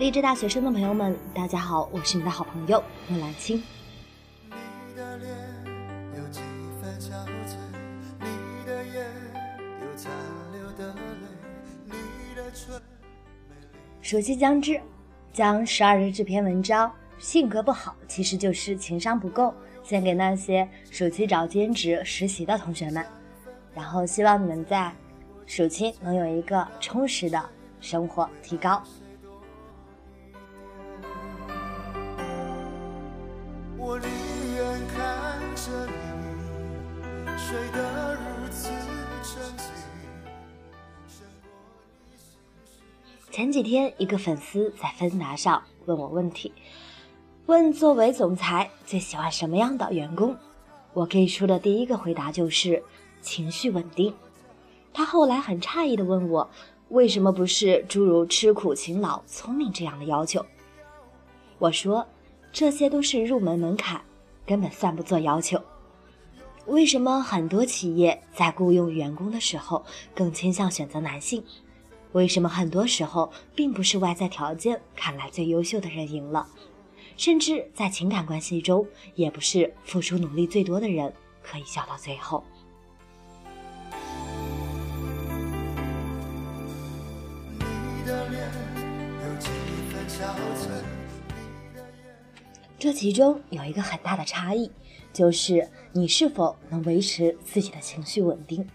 励志大学生的朋友们，大家好，我是你的好朋友木兰青。暑期将至，将十二日这篇文章，性格不好其实就是情商不够，献给那些暑期找兼职实习的同学们，然后希望你们在暑期能有一个充实的生活提高。前几天，一个粉丝在芬达上问我问题，问作为总裁最喜欢什么样的员工。我给出的第一个回答就是情绪稳定。他后来很诧异地问我，为什么不是诸如吃苦、勤劳、聪明这样的要求？我说，这些都是入门门槛，根本算不作要求。为什么很多企业在雇佣员工的时候更倾向选择男性？为什么很多时候并不是外在条件看来最优秀的人赢了，甚至在情感关系中，也不是付出努力最多的人可以笑到最后。这其中有一个很大的差异，就是你是否能维持自己的情绪稳定。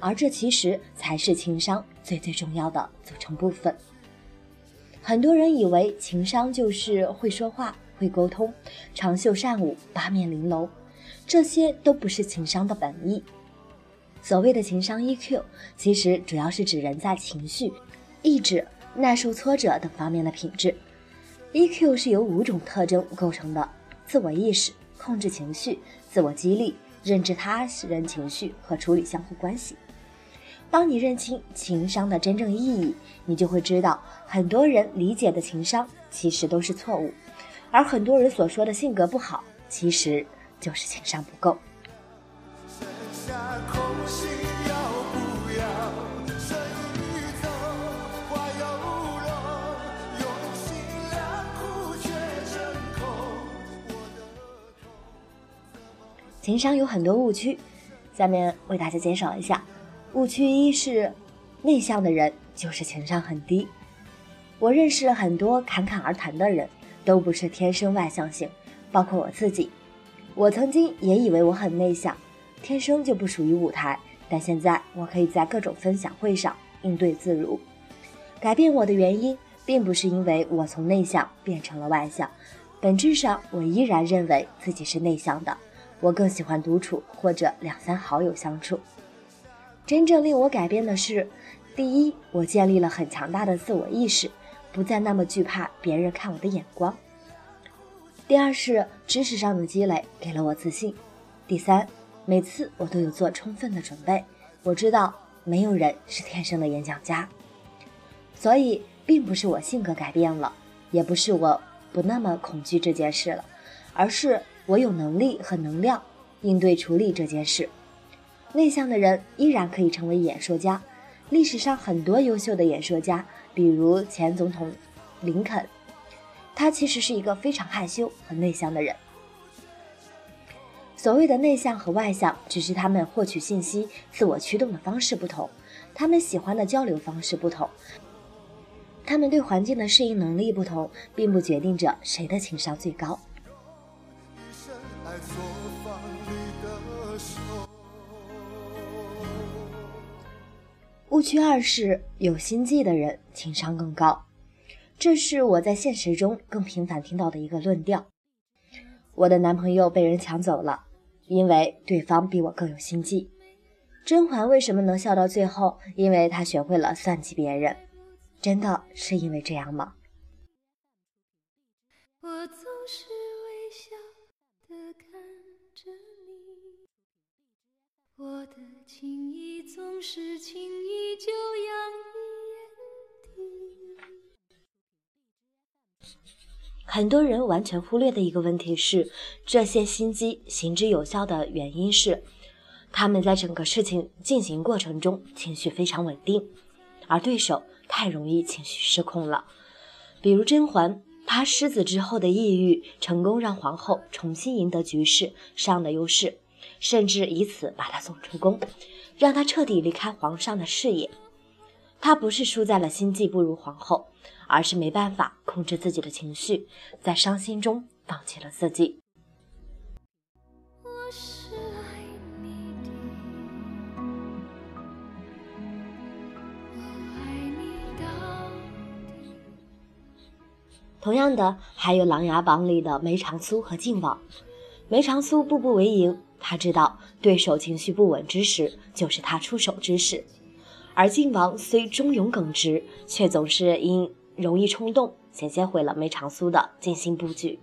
而这其实才是情商最最重要的组成部分。很多人以为情商就是会说话、会沟通、长袖善舞、八面玲珑，这些都不是情商的本意。所谓的情商 EQ，其实主要是指人在情绪、意志、耐受挫折等方面的品质。EQ 是由五种特征构成的：自我意识、控制情绪、自我激励、认知他人情绪和处理相互关系。当你认清情商的真正意义，你就会知道，很多人理解的情商其实都是错误，而很多人所说的性格不好，其实就是情商不够。情商有很多误区，下面为大家介绍一下。误区一是，内向的人就是情商很低。我认识了很多侃侃而谈的人，都不是天生外向型，包括我自己。我曾经也以为我很内向，天生就不属于舞台，但现在我可以在各种分享会上应对自如。改变我的原因，并不是因为我从内向变成了外向，本质上我依然认为自己是内向的。我更喜欢独处或者两三好友相处。真正令我改变的是，第一，我建立了很强大的自我意识，不再那么惧怕别人看我的眼光；第二是知识上的积累给了我自信；第三，每次我都有做充分的准备。我知道没有人是天生的演讲家，所以并不是我性格改变了，也不是我不那么恐惧这件事了，而是我有能力和能量应对处理这件事。内向的人依然可以成为演说家。历史上很多优秀的演说家，比如前总统林肯，他其实是一个非常害羞和内向的人。所谓的内向和外向，只是他们获取信息、自我驱动的方式不同，他们喜欢的交流方式不同，他们对环境的适应能力不同，并不决定着谁的情商最高。误区二是有心计的人情商更高，这是我在现实中更频繁听到的一个论调。我的男朋友被人抢走了，因为对方比我更有心计。甄嬛为什么能笑到最后？因为她学会了算计别人。真的是因为这样吗？我我的情意总是轻易就洋溢眼底。很多人完全忽略的一个问题是，这些心机行之有效的原因是，他们在整个事情进行过程中情绪非常稳定，而对手太容易情绪失控了。比如甄嬛，她失子之后的抑郁，成功让皇后重新赢得局势上的优势，甚至以此把她送出宫，让她彻底离开皇上的视野。她不是输在了心计不如皇后，而是没办法控制自己的情绪，在伤心中放弃了自己。同样的，还有《琅琊榜》里的梅长苏和靖王。梅长苏步步为营，他知道对手情绪不稳之时，就是他出手之时；而靖王虽忠勇耿直，却总是因容易冲动，险些毁了梅长苏的精心布局。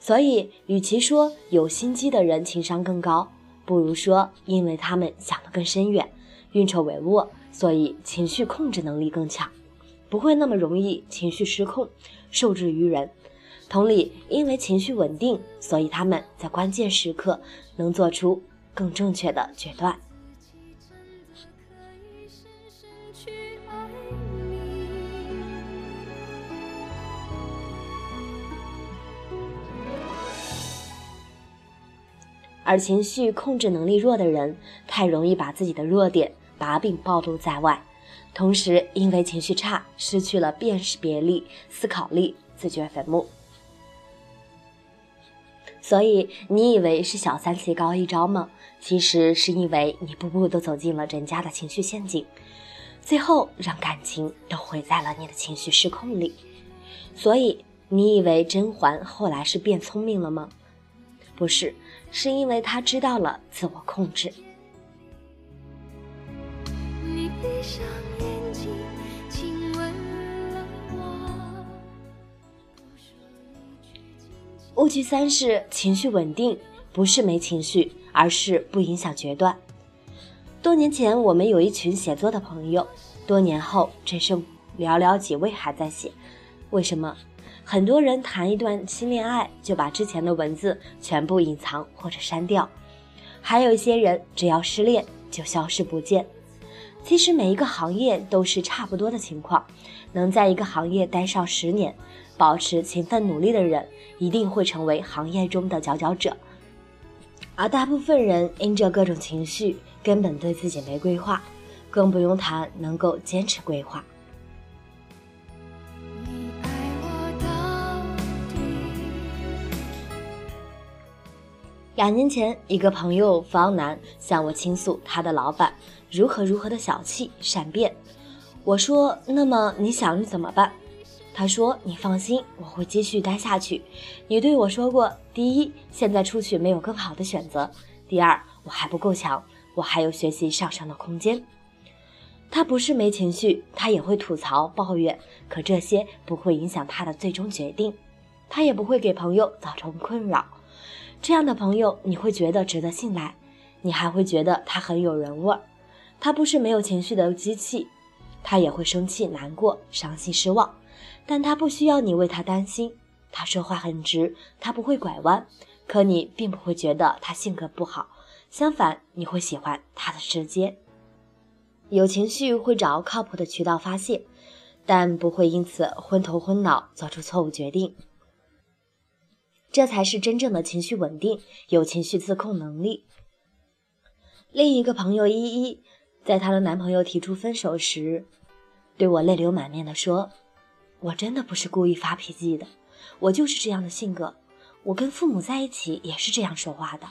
所以，与其说有心机的人情商更高，不如说因为他们想得更深远，运筹帷幄，所以情绪控制能力更强。不会那么容易情绪失控，受制于人。同理，因为情绪稳定，所以他们在关键时刻能做出更正确的决断。而情绪控制能力弱的人，太容易把自己的弱点把柄暴露在外。同时，因为情绪差，失去了辨识别力、思考力，自掘坟墓。所以，你以为是小三棋高一招吗？其实是因为你步步都走进了人家的情绪陷阱，最后让感情都毁在了你的情绪失控里。所以，你以为甄嬛后来是变聪明了吗？不是，是因为她知道了自我控制。你闭上眼误区三是情绪稳定，不是没情绪，而是不影响决断。多年前，我们有一群写作的朋友，多年后只剩寥寥几位还在写。为什么？很多人谈一段新恋爱，就把之前的文字全部隐藏或者删掉；还有一些人，只要失恋就消失不见。其实每一个行业都是差不多的情况，能在一个行业待上十年。保持勤奋努力的人，一定会成为行业中的佼佼者。而大部分人因着各种情绪，根本对自己没规划，更不用谈能够坚持规划。两年前，一个朋友方楠向我倾诉他的老板如何如何的小气善变。我说：“那么你想怎么办？”他说：“你放心，我会继续待下去。你对我说过，第一，现在出去没有更好的选择；第二，我还不够强，我还有学习上升的空间。”他不是没情绪，他也会吐槽抱怨，可这些不会影响他的最终决定，他也不会给朋友造成困扰。这样的朋友，你会觉得值得信赖，你还会觉得他很有人味儿。他不是没有情绪的机器，他也会生气、难过、伤心、失望。但他不需要你为他担心，他说话很直，他不会拐弯，可你并不会觉得他性格不好，相反，你会喜欢他的直接。有情绪会找靠谱的渠道发泄，但不会因此昏头昏脑做出错误决定。这才是真正的情绪稳定，有情绪自控能力。另一个朋友依依，在她的男朋友提出分手时，对我泪流满面地说。我真的不是故意发脾气的，我就是这样的性格。我跟父母在一起也是这样说话的。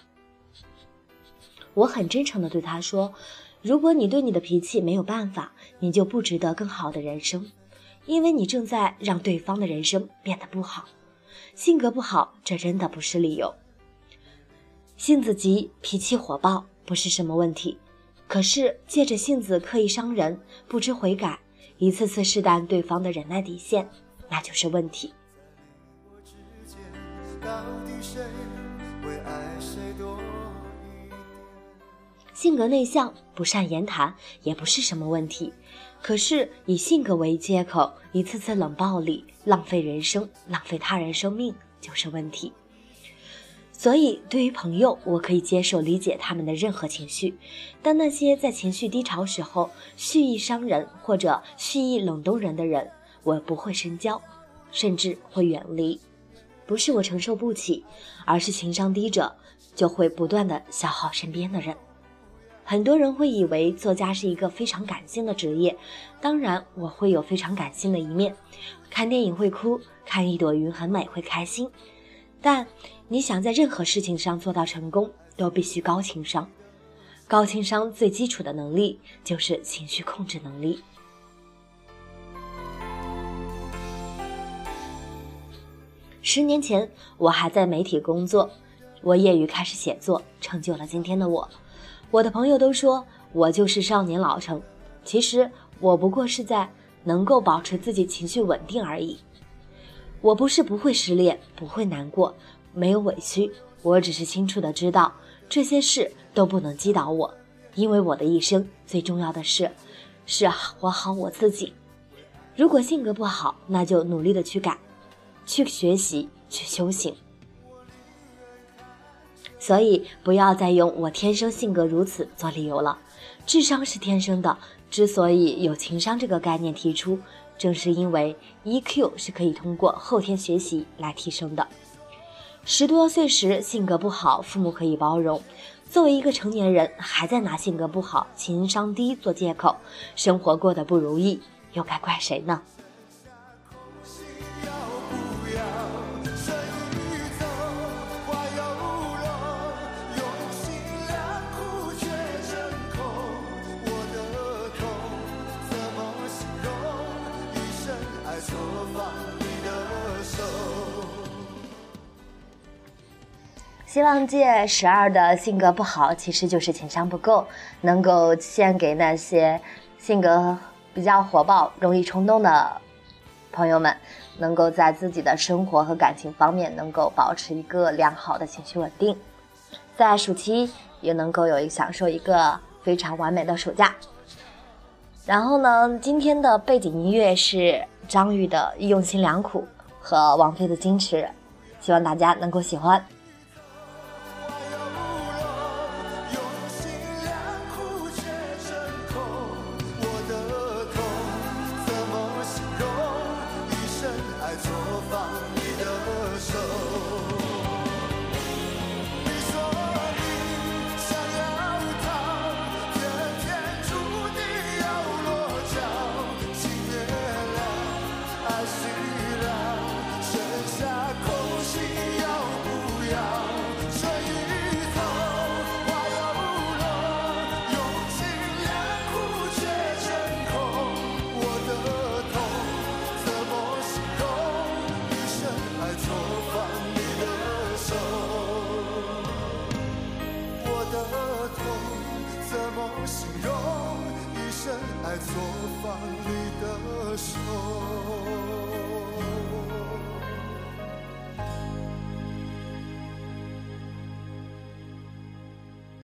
我很真诚地对他说：“如果你对你的脾气没有办法，你就不值得更好的人生，因为你正在让对方的人生变得不好。性格不好，这真的不是理由。性子急、脾气火爆不是什么问题，可是借着性子刻意伤人，不知悔改。”一次次试探对方的忍耐底线，那就是问题。性格内向、不善言谈也不是什么问题，可是以性格为借口，一次次冷暴力、浪费人生、浪费他人生命，就是问题。所以，对于朋友，我可以接受、理解他们的任何情绪，但那些在情绪低潮时候蓄意伤人或者蓄意冷冻人的人，我不会深交，甚至会远离。不是我承受不起，而是情商低者就会不断的消耗身边的人。很多人会以为作家是一个非常感性的职业，当然我会有非常感性的一面，看电影会哭，看一朵云很美会开心。但你想在任何事情上做到成功，都必须高情商。高情商最基础的能力就是情绪控制能力。十年前，我还在媒体工作，我业余开始写作，成就了今天的我。我的朋友都说我就是少年老成，其实我不过是在能够保持自己情绪稳定而已。我不是不会失恋，不会难过，没有委屈，我只是清楚的知道这些事都不能击倒我，因为我的一生最重要的事是活好我自己。如果性格不好，那就努力的去改，去学习，去修行。所以不要再用“我天生性格如此”做理由了。智商是天生的，之所以有情商这个概念提出，正是因为 EQ 是可以通过后天学习来提升的。十多岁时性格不好，父母可以包容；作为一个成年人，还在拿性格不好、情商低做借口，生活过得不如意，又该怪谁呢？希望借十二的性格不好，其实就是情商不够，能够献给那些性格比较火爆、容易冲动的朋友们，能够在自己的生活和感情方面能够保持一个良好的情绪稳定，在暑期也能够有一享受一个非常完美的暑假。然后呢，今天的背景音乐是张宇的《用心良苦》和王菲的《矜持》，希望大家能够喜欢。